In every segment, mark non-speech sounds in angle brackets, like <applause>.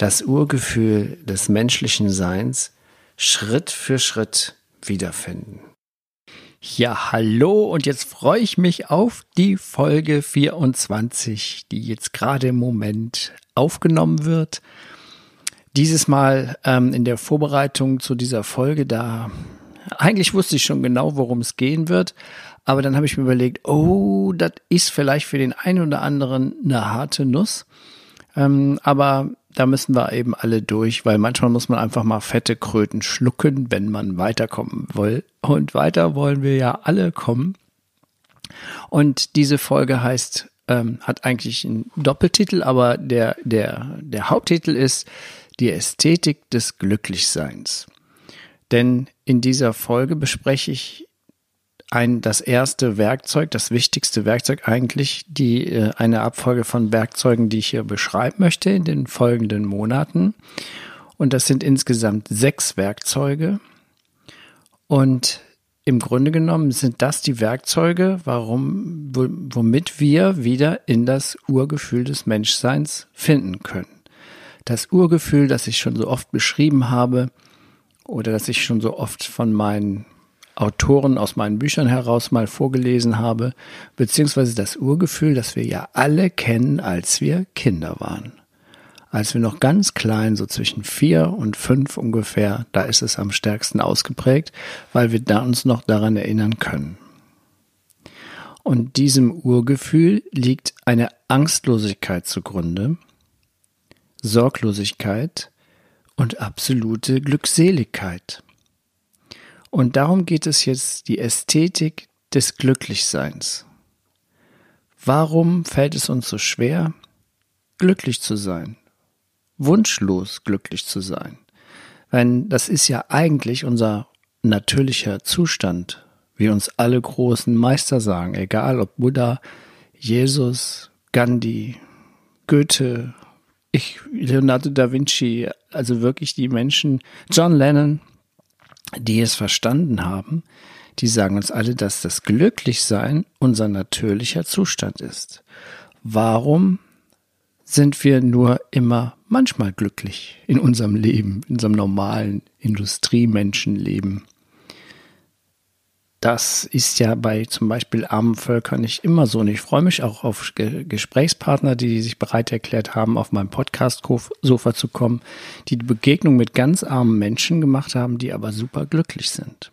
das Urgefühl des menschlichen Seins Schritt für Schritt wiederfinden. Ja, hallo und jetzt freue ich mich auf die Folge 24, die jetzt gerade im Moment aufgenommen wird. Dieses Mal ähm, in der Vorbereitung zu dieser Folge, da eigentlich wusste ich schon genau, worum es gehen wird, aber dann habe ich mir überlegt, oh, das ist vielleicht für den einen oder anderen eine harte Nuss. Ähm, aber da müssen wir eben alle durch, weil manchmal muss man einfach mal fette Kröten schlucken, wenn man weiterkommen will. Und weiter wollen wir ja alle kommen. Und diese Folge heißt, ähm, hat eigentlich einen Doppeltitel, aber der, der, der Haupttitel ist die Ästhetik des Glücklichseins. Denn in dieser Folge bespreche ich ein, das erste Werkzeug, das wichtigste Werkzeug eigentlich, die, äh, eine Abfolge von Werkzeugen, die ich hier beschreiben möchte in den folgenden Monaten. Und das sind insgesamt sechs Werkzeuge. Und im Grunde genommen sind das die Werkzeuge, warum, womit wir wieder in das Urgefühl des Menschseins finden können. Das Urgefühl, das ich schon so oft beschrieben habe oder das ich schon so oft von meinen Autoren aus meinen Büchern heraus mal vorgelesen habe, beziehungsweise das Urgefühl, das wir ja alle kennen, als wir Kinder waren. Als wir noch ganz klein, so zwischen vier und fünf ungefähr, da ist es am stärksten ausgeprägt, weil wir da uns noch daran erinnern können. Und diesem Urgefühl liegt eine Angstlosigkeit zugrunde, Sorglosigkeit und absolute Glückseligkeit. Und darum geht es jetzt die Ästhetik des Glücklichseins. Warum fällt es uns so schwer, glücklich zu sein? Wunschlos glücklich zu sein? Weil das ist ja eigentlich unser natürlicher Zustand, wie uns alle großen Meister sagen, egal ob Buddha, Jesus, Gandhi, Goethe, ich, Leonardo da Vinci, also wirklich die Menschen, John Lennon, die es verstanden haben, die sagen uns alle, dass das Glücklichsein unser natürlicher Zustand ist. Warum sind wir nur immer manchmal glücklich in unserem Leben, in unserem normalen Industriemenschenleben? Das ist ja bei zum Beispiel armen Völkern nicht immer so. Und ich freue mich auch auf Gesprächspartner, die sich bereit erklärt haben, auf meinem Podcast-Sofa zu kommen, die die Begegnung mit ganz armen Menschen gemacht haben, die aber super glücklich sind.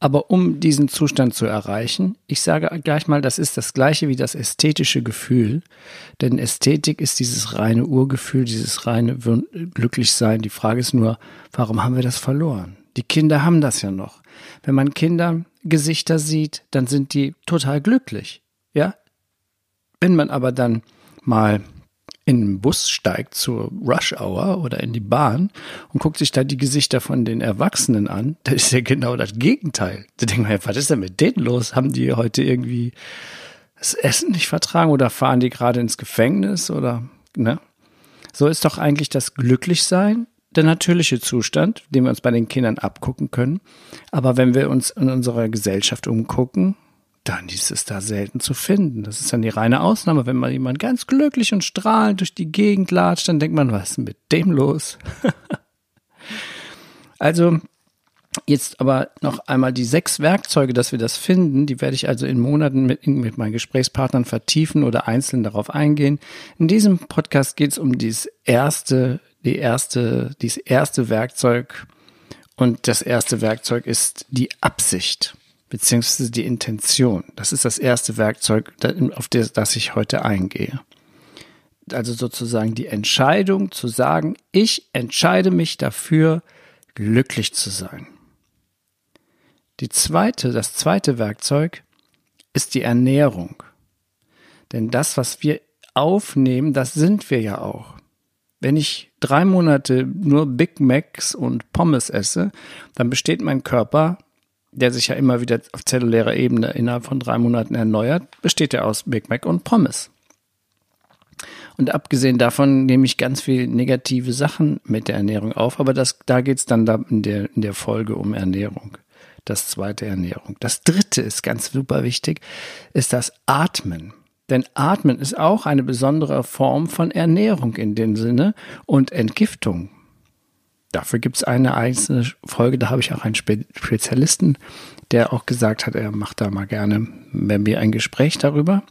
Aber um diesen Zustand zu erreichen, ich sage gleich mal, das ist das gleiche wie das ästhetische Gefühl. Denn Ästhetik ist dieses reine Urgefühl, dieses reine Glücklichsein. Die Frage ist nur, warum haben wir das verloren? Die Kinder haben das ja noch. Wenn man Kindergesichter sieht, dann sind die total glücklich. Ja? Wenn man aber dann mal in den Bus steigt zur Rush Hour oder in die Bahn und guckt sich da die Gesichter von den Erwachsenen an, dann ist ja genau das Gegenteil. Da denkt man ja, was ist denn mit denen los? Haben die heute irgendwie das Essen nicht vertragen oder fahren die gerade ins Gefängnis oder, ne? So ist doch eigentlich das Glücklichsein der natürliche Zustand, den wir uns bei den Kindern abgucken können. Aber wenn wir uns in unserer Gesellschaft umgucken, dann ist es da selten zu finden. Das ist dann die reine Ausnahme. Wenn mal jemand ganz glücklich und strahlend durch die Gegend latscht, dann denkt man, was ist mit dem los? <laughs> also, jetzt aber noch einmal die sechs Werkzeuge, dass wir das finden, die werde ich also in Monaten mit, mit meinen Gesprächspartnern vertiefen oder einzeln darauf eingehen. In diesem Podcast geht es um dieses erste die erste, dieses erste Werkzeug. Und das erste Werkzeug ist die Absicht beziehungsweise die Intention. Das ist das erste Werkzeug, auf das, das ich heute eingehe. Also sozusagen die Entscheidung zu sagen, ich entscheide mich dafür, glücklich zu sein. Die zweite, das zweite Werkzeug ist die Ernährung. Denn das, was wir aufnehmen, das sind wir ja auch. Wenn ich drei Monate nur Big Macs und Pommes esse, dann besteht mein Körper, der sich ja immer wieder auf zellulärer Ebene innerhalb von drei Monaten erneuert, besteht er aus Big Mac und Pommes. Und abgesehen davon nehme ich ganz viel negative Sachen mit der Ernährung auf, aber das, da geht es dann da in, der, in der Folge um Ernährung. Das zweite Ernährung. Das dritte ist ganz super wichtig, ist das Atmen. Denn Atmen ist auch eine besondere Form von Ernährung in dem Sinne und Entgiftung. Dafür gibt es eine einzelne Folge, da habe ich auch einen Spezialisten, der auch gesagt hat, er macht da mal gerne mit mir ein Gespräch darüber.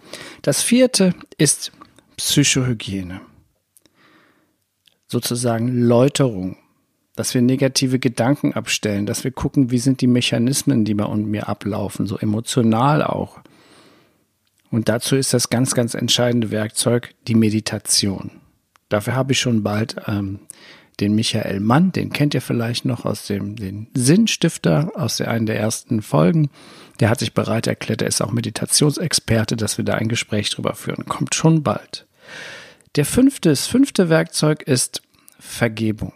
Das vierte ist Psychohygiene. Sozusagen Läuterung. Dass wir negative Gedanken abstellen, dass wir gucken, wie sind die Mechanismen, die bei mir ablaufen, so emotional auch. Und dazu ist das ganz, ganz entscheidende Werkzeug die Meditation. Dafür habe ich schon bald ähm, den Michael Mann, den kennt ihr vielleicht noch aus dem den Sinnstifter, aus der, einen der ersten Folgen. Der hat sich bereit erklärt, er ist auch Meditationsexperte, dass wir da ein Gespräch drüber führen. Kommt schon bald. Der fünfte, das fünfte Werkzeug ist Vergebung.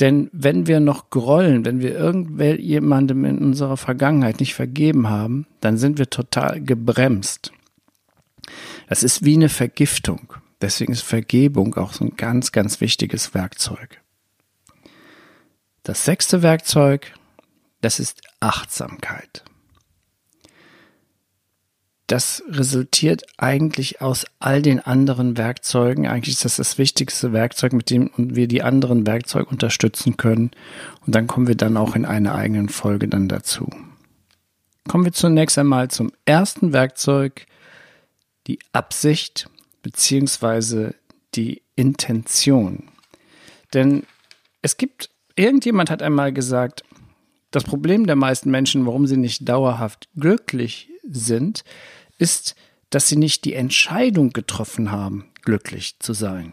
Denn wenn wir noch grollen, wenn wir irgendjemandem in unserer Vergangenheit nicht vergeben haben, dann sind wir total gebremst. Das ist wie eine Vergiftung. Deswegen ist Vergebung auch so ein ganz, ganz wichtiges Werkzeug. Das sechste Werkzeug, das ist Achtsamkeit das resultiert eigentlich aus all den anderen Werkzeugen. Eigentlich ist das das wichtigste Werkzeug, mit dem wir die anderen Werkzeuge unterstützen können. Und dann kommen wir dann auch in einer eigenen Folge dann dazu. Kommen wir zunächst einmal zum ersten Werkzeug, die Absicht beziehungsweise die Intention. Denn es gibt, irgendjemand hat einmal gesagt, das Problem der meisten Menschen, warum sie nicht dauerhaft glücklich sind, ist, dass sie nicht die Entscheidung getroffen haben, glücklich zu sein.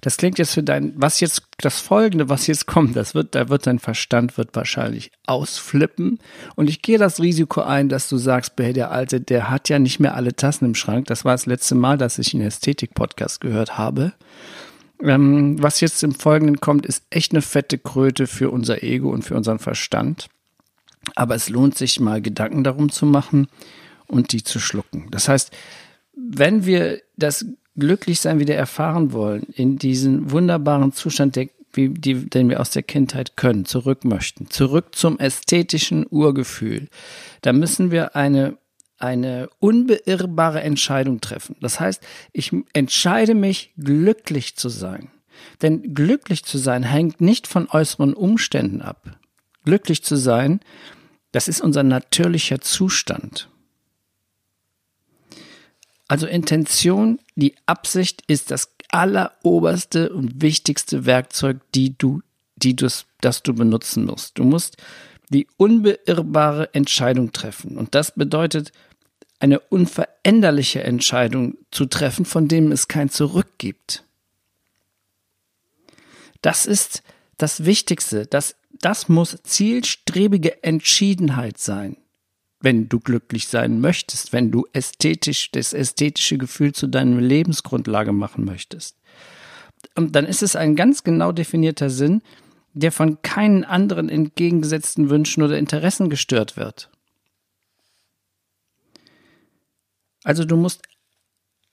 Das klingt jetzt für dein, was jetzt, das folgende, was jetzt kommt, das wird, da wird dein Verstand wird wahrscheinlich ausflippen. Und ich gehe das Risiko ein, dass du sagst, der Alte, der hat ja nicht mehr alle Tassen im Schrank. Das war das letzte Mal, dass ich einen Ästhetik-Podcast gehört habe. Ähm, was jetzt im Folgenden kommt, ist echt eine fette Kröte für unser Ego und für unseren Verstand. Aber es lohnt sich mal Gedanken darum zu machen und die zu schlucken. Das heißt, wenn wir das Glücklichsein wieder erfahren wollen, in diesen wunderbaren Zustand, der, die, den wir aus der Kindheit können, zurück möchten, zurück zum ästhetischen Urgefühl, dann müssen wir eine eine unbeirrbare Entscheidung treffen. Das heißt, ich entscheide mich, glücklich zu sein. Denn glücklich zu sein hängt nicht von äußeren Umständen ab. Glücklich zu sein, das ist unser natürlicher Zustand. Also Intention, die Absicht ist das alleroberste und wichtigste Werkzeug, die du, die du, das du benutzen musst. Du musst die unbeirrbare Entscheidung treffen. Und das bedeutet, eine unveränderliche Entscheidung zu treffen, von dem es kein Zurück gibt. Das ist das Wichtigste. Das, das muss zielstrebige Entschiedenheit sein wenn du glücklich sein möchtest, wenn du ästhetisch, das ästhetische Gefühl zu deiner Lebensgrundlage machen möchtest. Und dann ist es ein ganz genau definierter Sinn, der von keinen anderen entgegengesetzten Wünschen oder Interessen gestört wird. Also du musst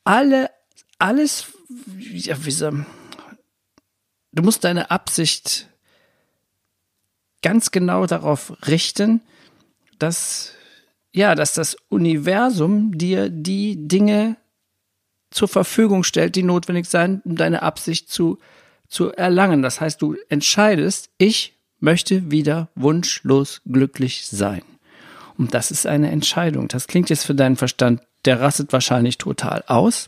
alle, alles, ja, wie so, du musst deine Absicht ganz genau darauf richten, dass ja, dass das Universum dir die Dinge zur Verfügung stellt, die notwendig sein, um deine Absicht zu, zu erlangen. Das heißt, du entscheidest, ich möchte wieder wunschlos glücklich sein. Und das ist eine Entscheidung. Das klingt jetzt für deinen Verstand, der rastet wahrscheinlich total aus.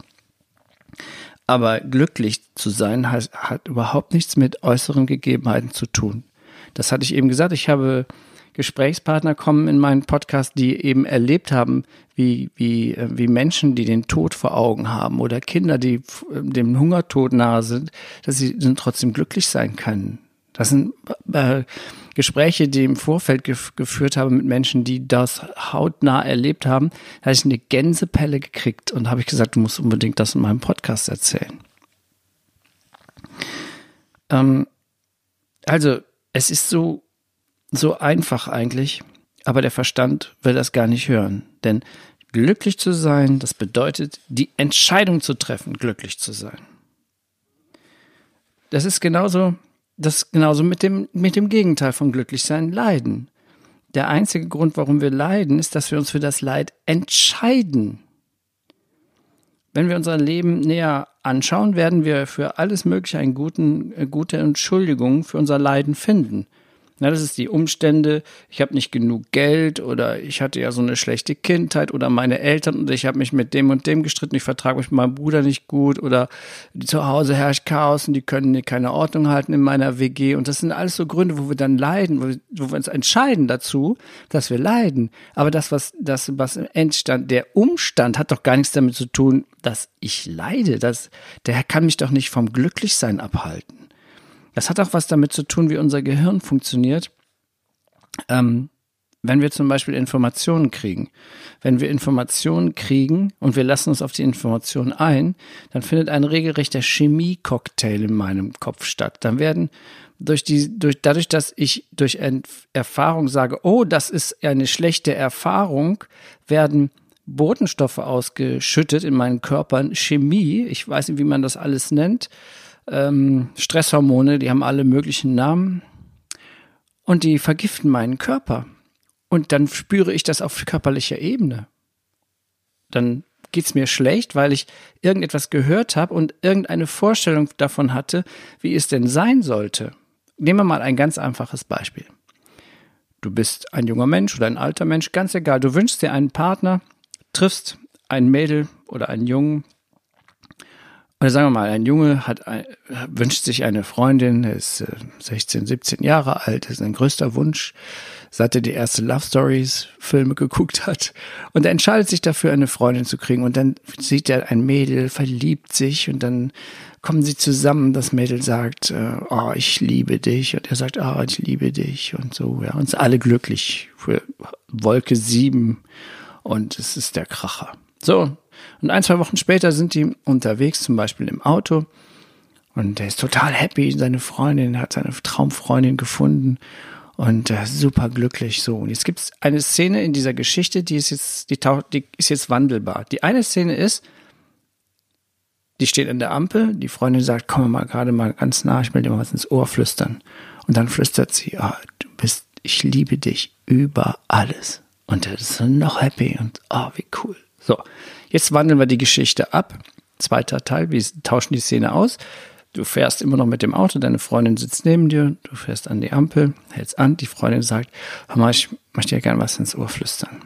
Aber glücklich zu sein hat, hat überhaupt nichts mit äußeren Gegebenheiten zu tun. Das hatte ich eben gesagt. Ich habe Gesprächspartner kommen in meinen Podcast, die eben erlebt haben, wie, wie, äh, wie Menschen, die den Tod vor Augen haben oder Kinder, die dem Hungertod nahe sind, dass sie dann trotzdem glücklich sein können. Das sind äh, Gespräche, die im Vorfeld gef geführt habe mit Menschen, die das hautnah erlebt haben. Da habe ich eine Gänsepelle gekriegt und habe ich gesagt, du musst unbedingt das in meinem Podcast erzählen. Ähm, also, es ist so, so einfach eigentlich, aber der Verstand will das gar nicht hören. Denn glücklich zu sein, das bedeutet, die Entscheidung zu treffen, glücklich zu sein. Das ist genauso, das ist genauso mit dem, mit dem Gegenteil von glücklich sein, Leiden. Der einzige Grund, warum wir leiden, ist, dass wir uns für das Leid entscheiden. Wenn wir unser Leben näher anschauen, werden wir für alles Mögliche eine guten, gute Entschuldigung für unser Leiden finden. Na, das ist die Umstände, ich habe nicht genug Geld oder ich hatte ja so eine schlechte Kindheit oder meine Eltern und ich habe mich mit dem und dem gestritten, ich vertrage mich mit meinem Bruder nicht gut oder zu Hause herrscht Chaos und die können keine Ordnung halten in meiner WG und das sind alles so Gründe, wo wir dann leiden, wo wir, uns entscheiden dazu, dass wir leiden. Aber das, was, das, was im Endstand, der Umstand hat doch gar nichts damit zu tun, dass ich leide. Das, der kann mich doch nicht vom Glücklichsein abhalten. Das hat auch was damit zu tun, wie unser Gehirn funktioniert. Ähm, wenn wir zum Beispiel Informationen kriegen. Wenn wir Informationen kriegen und wir lassen uns auf die Informationen ein, dann findet ein regelrechter Chemie-Cocktail in meinem Kopf statt. Dann werden durch die, durch, dadurch, dass ich durch Erfahrung sage, oh, das ist eine schlechte Erfahrung, werden Botenstoffe ausgeschüttet in meinen Körpern, Chemie, ich weiß nicht, wie man das alles nennt, ähm, Stresshormone, die haben alle möglichen Namen und die vergiften meinen Körper. Und dann spüre ich das auf körperlicher Ebene. Dann geht's mir schlecht, weil ich irgendetwas gehört habe und irgendeine Vorstellung davon hatte, wie es denn sein sollte. Nehmen wir mal ein ganz einfaches Beispiel. Du bist ein junger Mensch oder ein alter Mensch, ganz egal. Du wünschst dir einen Partner, triffst ein Mädel oder einen Jungen, oder sagen wir mal, ein Junge hat, wünscht sich eine Freundin, er ist 16, äh, 17 Jahre alt, ist sein größter Wunsch, seit er die erste Love Stories Filme geguckt hat. Und er entscheidet sich dafür, eine Freundin zu kriegen. Und dann sieht er ein Mädel, verliebt sich und dann kommen sie zusammen. Das Mädel sagt, oh, ich liebe dich. Und er sagt, oh, ich liebe dich. Und so, ja, uns alle glücklich für Wolke sieben. Und es ist der Kracher. So, und ein, zwei Wochen später sind die unterwegs, zum Beispiel im Auto. Und er ist total happy. Seine Freundin hat seine Traumfreundin gefunden und äh, super glücklich so. Und jetzt gibt es eine Szene in dieser Geschichte, die ist jetzt, die, die ist jetzt wandelbar. Die eine Szene ist, die steht an der Ampel, die Freundin sagt, komm mal gerade mal ganz nah, ich will dir mal was ins Ohr flüstern. Und dann flüstert sie, ah, du bist, ich liebe dich über alles. Und er ist noch happy und oh, wie cool. So, jetzt wandeln wir die Geschichte ab. Zweiter Teil, wir tauschen die Szene aus. Du fährst immer noch mit dem Auto, deine Freundin sitzt neben dir, du fährst an die Ampel, hältst an, die Freundin sagt, hör mal, ich möchte dir gerne was ins Ohr flüstern.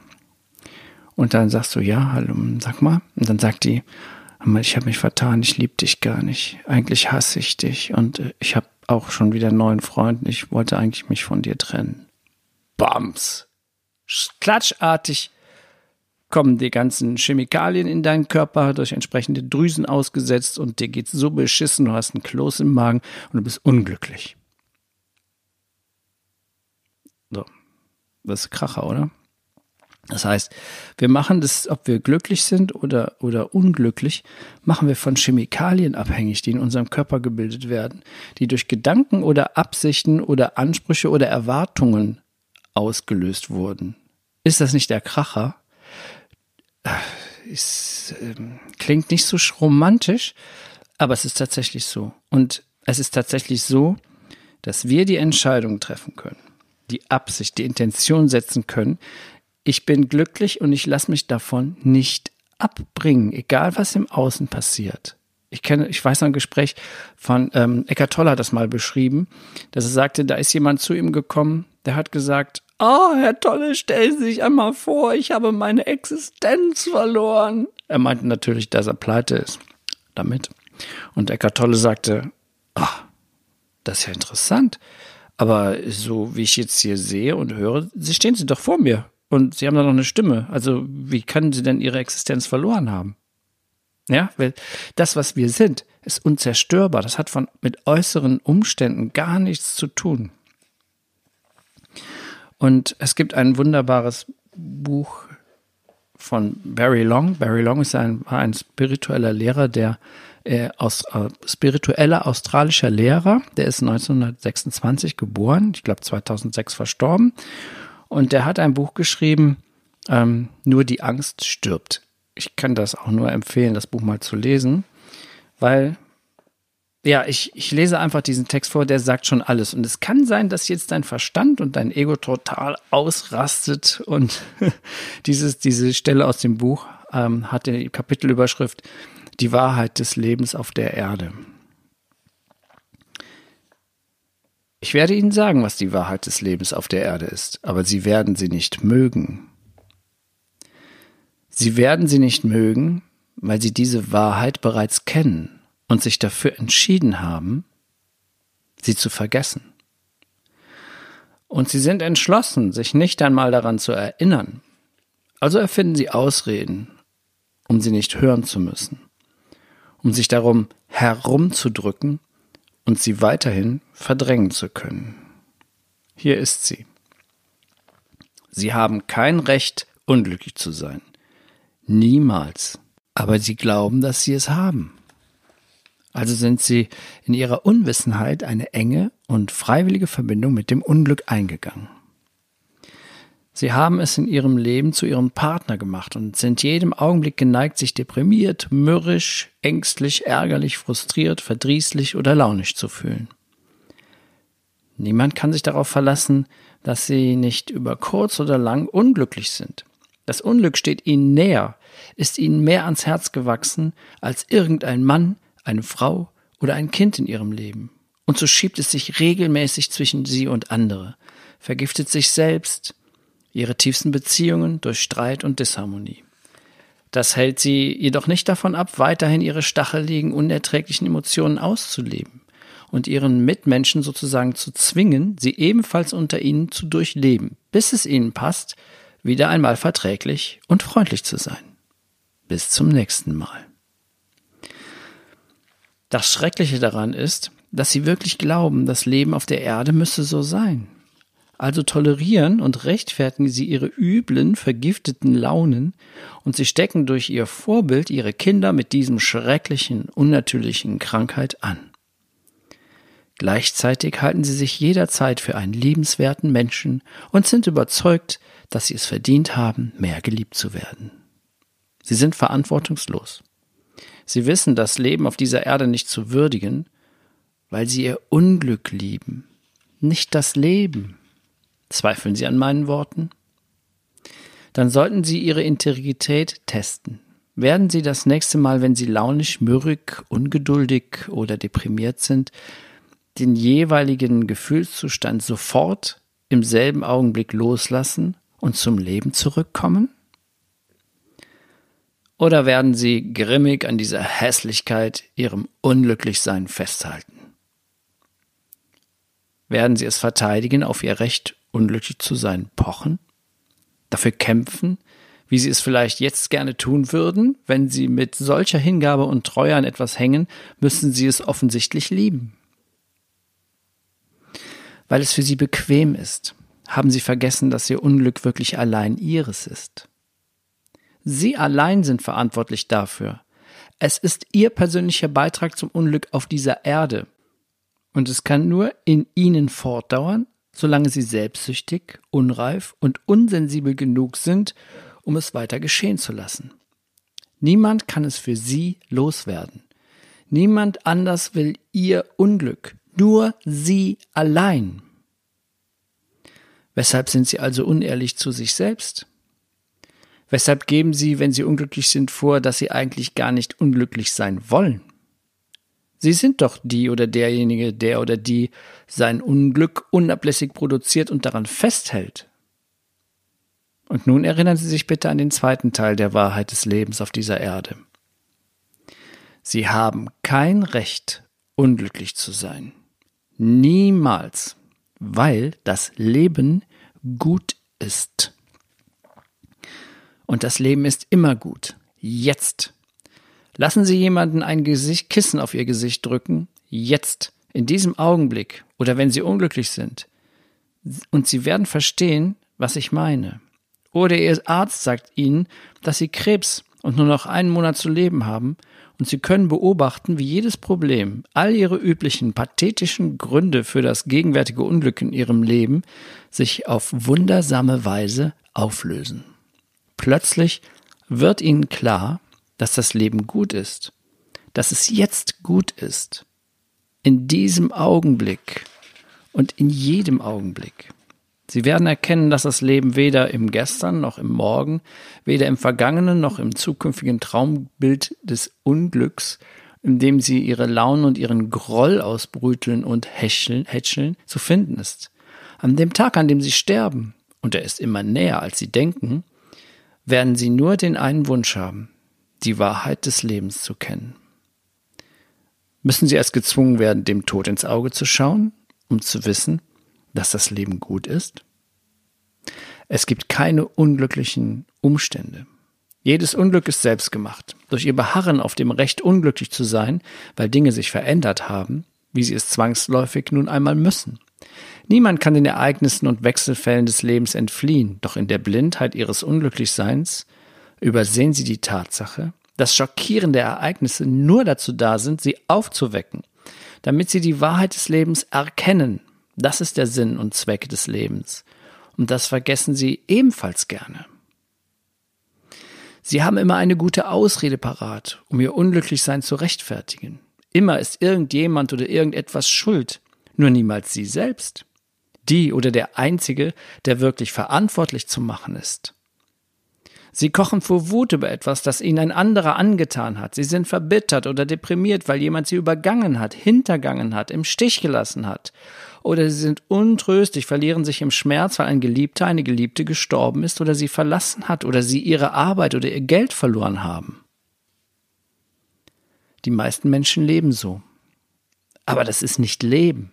Und dann sagst du, ja, hallo, sag mal. Und dann sagt die, hör mal, ich habe mich vertan, ich liebe dich gar nicht. Eigentlich hasse ich dich und äh, ich habe auch schon wieder einen neuen Freund. Ich wollte eigentlich mich von dir trennen. Bams. Klatschartig kommen die ganzen Chemikalien in deinen Körper durch entsprechende Drüsen ausgesetzt und dir geht's so beschissen, du hast einen Kloß im Magen und du bist unglücklich. So. Das ist Kracher, oder? Das heißt, wir machen das, ob wir glücklich sind oder, oder unglücklich, machen wir von Chemikalien abhängig, die in unserem Körper gebildet werden, die durch Gedanken oder Absichten oder Ansprüche oder Erwartungen ausgelöst wurden. Ist das nicht der Kracher? Ist, ähm, klingt nicht so romantisch, aber es ist tatsächlich so. Und es ist tatsächlich so, dass wir die Entscheidung treffen können, die Absicht, die Intention setzen können. Ich bin glücklich und ich lasse mich davon nicht abbringen, egal was im Außen passiert. Ich kenne, ich weiß noch ein Gespräch von ähm, Eckart Tolle hat das mal beschrieben, dass er sagte, da ist jemand zu ihm gekommen, der hat gesagt, Oh, Herr Tolle, stellen Sie sich einmal vor, ich habe meine Existenz verloren. Er meinte natürlich, dass er pleite ist. Damit. Und Eckart Tolle sagte, ach, das ist ja interessant. Aber so wie ich jetzt hier sehe und höre, Sie stehen Sie doch vor mir. Und Sie haben da noch eine Stimme. Also, wie können Sie denn Ihre Existenz verloren haben? Ja, weil das, was wir sind, ist unzerstörbar. Das hat von, mit äußeren Umständen gar nichts zu tun. Und es gibt ein wunderbares Buch von Barry Long. Barry Long ist ein, war ein spiritueller Lehrer, der äh, aus, äh, spiritueller australischer Lehrer. Der ist 1926 geboren, ich glaube 2006 verstorben. Und der hat ein Buch geschrieben, ähm, Nur die Angst stirbt. Ich kann das auch nur empfehlen, das Buch mal zu lesen, weil ja, ich, ich lese einfach diesen Text vor, der sagt schon alles. Und es kann sein, dass jetzt dein Verstand und dein Ego total ausrastet. Und <laughs> dieses, diese Stelle aus dem Buch ähm, hat die Kapitelüberschrift Die Wahrheit des Lebens auf der Erde. Ich werde Ihnen sagen, was die Wahrheit des Lebens auf der Erde ist, aber Sie werden sie nicht mögen. Sie werden sie nicht mögen, weil Sie diese Wahrheit bereits kennen und sich dafür entschieden haben, sie zu vergessen. Und sie sind entschlossen, sich nicht einmal daran zu erinnern. Also erfinden sie Ausreden, um sie nicht hören zu müssen, um sich darum herumzudrücken und sie weiterhin verdrängen zu können. Hier ist sie. Sie haben kein Recht, unglücklich zu sein. Niemals. Aber sie glauben, dass sie es haben. Also sind sie in ihrer Unwissenheit eine enge und freiwillige Verbindung mit dem Unglück eingegangen. Sie haben es in ihrem Leben zu ihrem Partner gemacht und sind jedem Augenblick geneigt, sich deprimiert, mürrisch, ängstlich, ärgerlich, frustriert, verdrießlich oder launisch zu fühlen. Niemand kann sich darauf verlassen, dass sie nicht über kurz oder lang unglücklich sind. Das Unglück steht ihnen näher, ist ihnen mehr ans Herz gewachsen als irgendein Mann, eine Frau oder ein Kind in ihrem Leben. Und so schiebt es sich regelmäßig zwischen sie und andere, vergiftet sich selbst, ihre tiefsten Beziehungen durch Streit und Disharmonie. Das hält sie jedoch nicht davon ab, weiterhin ihre stacheligen, unerträglichen Emotionen auszuleben und ihren Mitmenschen sozusagen zu zwingen, sie ebenfalls unter ihnen zu durchleben, bis es ihnen passt, wieder einmal verträglich und freundlich zu sein. Bis zum nächsten Mal. Das Schreckliche daran ist, dass sie wirklich glauben, das Leben auf der Erde müsse so sein. Also tolerieren und rechtfertigen sie ihre üblen, vergifteten Launen und sie stecken durch ihr Vorbild ihre Kinder mit diesem schrecklichen, unnatürlichen Krankheit an. Gleichzeitig halten sie sich jederzeit für einen liebenswerten Menschen und sind überzeugt, dass sie es verdient haben, mehr geliebt zu werden. Sie sind verantwortungslos. Sie wissen das Leben auf dieser Erde nicht zu würdigen, weil sie ihr Unglück lieben, nicht das Leben. Zweifeln Sie an meinen Worten? Dann sollten Sie Ihre Integrität testen. Werden Sie das nächste Mal, wenn Sie launisch, mürrig, ungeduldig oder deprimiert sind, den jeweiligen Gefühlszustand sofort im selben Augenblick loslassen und zum Leben zurückkommen? Oder werden sie grimmig an dieser Hässlichkeit, ihrem Unglücklichsein festhalten? Werden sie es verteidigen, auf ihr Recht, unglücklich zu sein, pochen? Dafür kämpfen, wie sie es vielleicht jetzt gerne tun würden? Wenn sie mit solcher Hingabe und Treue an etwas hängen, müssen sie es offensichtlich lieben. Weil es für sie bequem ist, haben sie vergessen, dass ihr Unglück wirklich allein ihres ist. Sie allein sind verantwortlich dafür. Es ist Ihr persönlicher Beitrag zum Unglück auf dieser Erde. Und es kann nur in Ihnen fortdauern, solange Sie selbstsüchtig, unreif und unsensibel genug sind, um es weiter geschehen zu lassen. Niemand kann es für Sie loswerden. Niemand anders will Ihr Unglück, nur Sie allein. Weshalb sind Sie also unehrlich zu sich selbst? Weshalb geben sie, wenn sie unglücklich sind, vor, dass sie eigentlich gar nicht unglücklich sein wollen? Sie sind doch die oder derjenige, der oder die sein Unglück unablässig produziert und daran festhält. Und nun erinnern Sie sich bitte an den zweiten Teil der Wahrheit des Lebens auf dieser Erde. Sie haben kein Recht, unglücklich zu sein. Niemals, weil das Leben gut ist. Und das Leben ist immer gut. Jetzt. Lassen Sie jemanden ein Gesicht, Kissen auf Ihr Gesicht drücken. Jetzt. In diesem Augenblick. Oder wenn Sie unglücklich sind. Und Sie werden verstehen, was ich meine. Oder Ihr Arzt sagt Ihnen, dass Sie Krebs und nur noch einen Monat zu leben haben. und Sie können beobachten, wie jedes Problem, all Ihre üblichen pathetischen Gründe für das gegenwärtige Unglück in Ihrem Leben sich auf wundersame Weise auflösen. Plötzlich wird Ihnen klar, dass das Leben gut ist, dass es jetzt gut ist, in diesem Augenblick und in jedem Augenblick. Sie werden erkennen, dass das Leben weder im Gestern noch im Morgen, weder im vergangenen noch im zukünftigen Traumbild des Unglücks, in dem sie ihre Launen und ihren Groll ausbrüteln und hätscheln, hätscheln, zu finden ist. An dem Tag, an dem sie sterben, und er ist immer näher, als sie denken, werden sie nur den einen Wunsch haben, die Wahrheit des Lebens zu kennen. Müssen sie erst gezwungen werden, dem Tod ins Auge zu schauen, um zu wissen, dass das Leben gut ist? Es gibt keine unglücklichen Umstände. Jedes Unglück ist selbst gemacht. Durch ihr Beharren auf dem Recht, unglücklich zu sein, weil Dinge sich verändert haben, wie sie es zwangsläufig nun einmal müssen. Niemand kann den Ereignissen und Wechselfällen des Lebens entfliehen, doch in der Blindheit ihres Unglücklichseins übersehen sie die Tatsache, dass schockierende Ereignisse nur dazu da sind, sie aufzuwecken, damit sie die Wahrheit des Lebens erkennen das ist der Sinn und Zweck des Lebens. Und das vergessen sie ebenfalls gerne. Sie haben immer eine gute Ausrede parat, um ihr Unglücklichsein zu rechtfertigen. Immer ist irgendjemand oder irgendetwas schuld, nur niemals sie selbst. Die oder der Einzige, der wirklich verantwortlich zu machen ist. Sie kochen vor Wut über etwas, das ihnen ein anderer angetan hat. Sie sind verbittert oder deprimiert, weil jemand sie übergangen hat, hintergangen hat, im Stich gelassen hat. Oder sie sind untröstlich, verlieren sich im Schmerz, weil ein Geliebter, eine Geliebte gestorben ist oder sie verlassen hat oder sie ihre Arbeit oder ihr Geld verloren haben. Die meisten Menschen leben so. Aber das ist nicht Leben.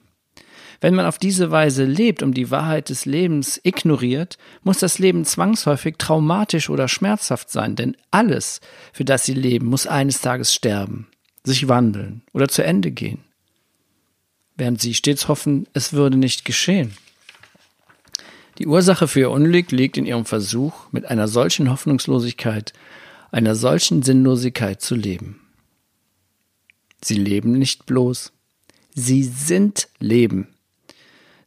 Wenn man auf diese Weise lebt und die Wahrheit des Lebens ignoriert, muss das Leben zwangsläufig traumatisch oder schmerzhaft sein, denn alles, für das sie leben, muss eines Tages sterben, sich wandeln oder zu Ende gehen. Während sie stets hoffen, es würde nicht geschehen. Die Ursache für ihr Unglück liegt in ihrem Versuch, mit einer solchen Hoffnungslosigkeit, einer solchen Sinnlosigkeit zu leben. Sie leben nicht bloß, sie sind Leben.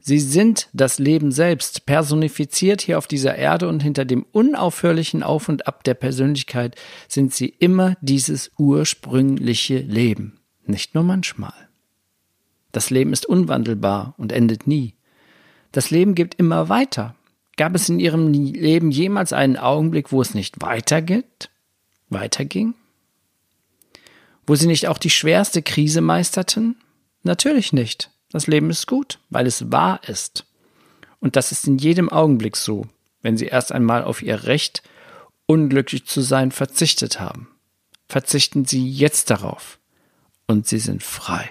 Sie sind das Leben selbst, personifiziert hier auf dieser Erde und hinter dem unaufhörlichen Auf und Ab der Persönlichkeit sind sie immer dieses ursprüngliche Leben, nicht nur manchmal. Das Leben ist unwandelbar und endet nie. Das Leben geht immer weiter. Gab es in ihrem Leben jemals einen Augenblick, wo es nicht weitergeht, weiterging? Wo sie nicht auch die schwerste Krise meisterten? Natürlich nicht. Das Leben ist gut, weil es wahr ist. Und das ist in jedem Augenblick so, wenn sie erst einmal auf ihr Recht, unglücklich zu sein, verzichtet haben. Verzichten sie jetzt darauf und sie sind frei.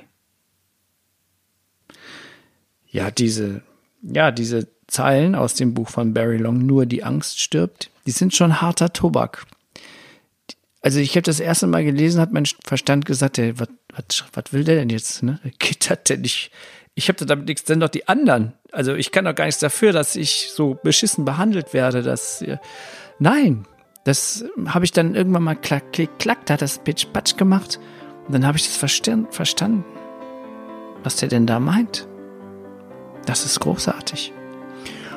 Ja, diese, ja, diese Zeilen aus dem Buch von Barry Long, Nur die Angst stirbt, die sind schon harter Tobak. Also ich habe das erste Mal gelesen, hat mein Verstand gesagt, ey, was was, was will der denn jetzt? Ne? Geht das denn nicht? Ich habe damit nichts, denn doch die anderen. Also ich kann doch gar nichts dafür, dass ich so beschissen behandelt werde. Dass, äh, nein, das habe ich dann irgendwann mal klack, klick, klack, da hat das Pitch Patsch gemacht. Und dann habe ich das verstanden, was der denn da meint. Das ist großartig.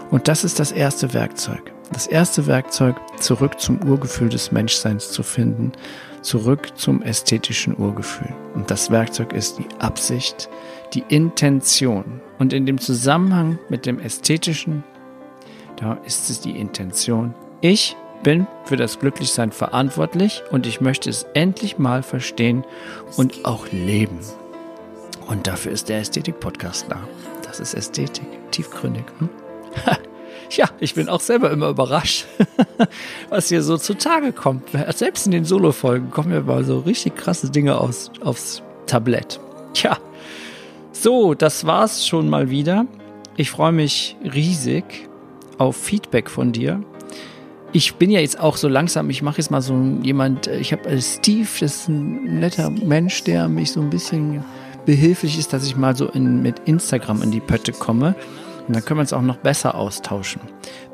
Und das ist das erste Werkzeug. Das erste Werkzeug, zurück zum Urgefühl des Menschseins zu finden zurück zum ästhetischen Urgefühl. Und das Werkzeug ist die Absicht, die Intention. Und in dem Zusammenhang mit dem ästhetischen, da ist es die Intention. Ich bin für das Glücklichsein verantwortlich und ich möchte es endlich mal verstehen und auch leben. Und dafür ist der Ästhetik-Podcast da. Das ist Ästhetik, tiefgründig. Hm? Ja, ich bin auch selber immer überrascht, <laughs> was hier so zutage kommt. Selbst in den Solo-Folgen kommen ja mal so richtig krasse Dinge aus, aufs Tablett. Tja, so, das war's schon mal wieder. Ich freue mich riesig auf Feedback von dir. Ich bin ja jetzt auch so langsam, ich mache jetzt mal so jemand, ich habe äh, Steve, das ist ein netter Mensch, der mich so ein bisschen behilflich ist, dass ich mal so in, mit Instagram in die Pötte komme. Und dann können wir uns auch noch besser austauschen.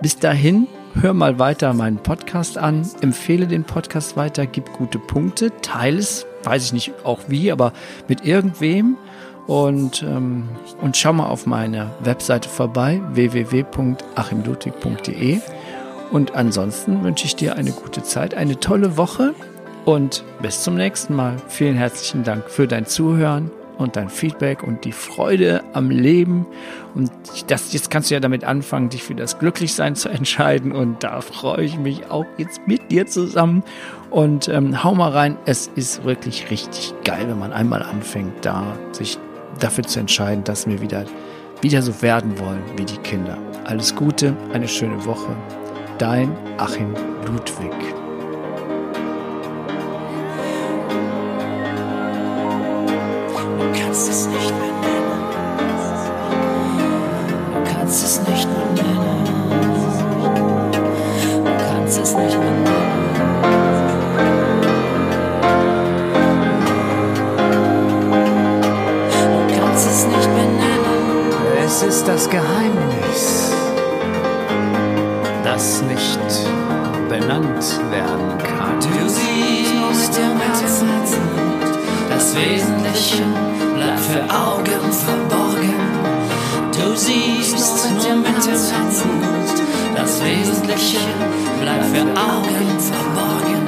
Bis dahin, hör mal weiter meinen Podcast an, empfehle den Podcast weiter, gib gute Punkte, teile es weiß ich nicht auch wie, aber mit irgendwem. Und, ähm, und schau mal auf meine Webseite vorbei, www.achimludwig.de. Und ansonsten wünsche ich dir eine gute Zeit, eine tolle Woche und bis zum nächsten Mal. Vielen herzlichen Dank für dein Zuhören und dein Feedback und die Freude am Leben. Und das, jetzt kannst du ja damit anfangen, dich für das Glücklichsein zu <laughs> entscheiden. Und da freue ich mich auch jetzt mit dir zusammen. Und ähm, hau mal rein. Es ist wirklich richtig geil, wenn man einmal anfängt, da sich dafür zu entscheiden, dass wir wieder, wieder so werden wollen wie die Kinder. Alles Gute, eine schöne Woche. Dein Achim Ludwig. Kannst es nicht mehr nennen. Du kannst es nicht mehr nennen. Du kannst es nicht mehr nennen. Du kannst es nicht mehr nennen. Es ist das Geheimnis, das nicht benannt werden kann. Du siehst im Herzen, das Wesentliche bleibt für Augen verborgen. Du siehst nur mit dem Herzen gut, das Wesentliche bleibt für Augen verborgen.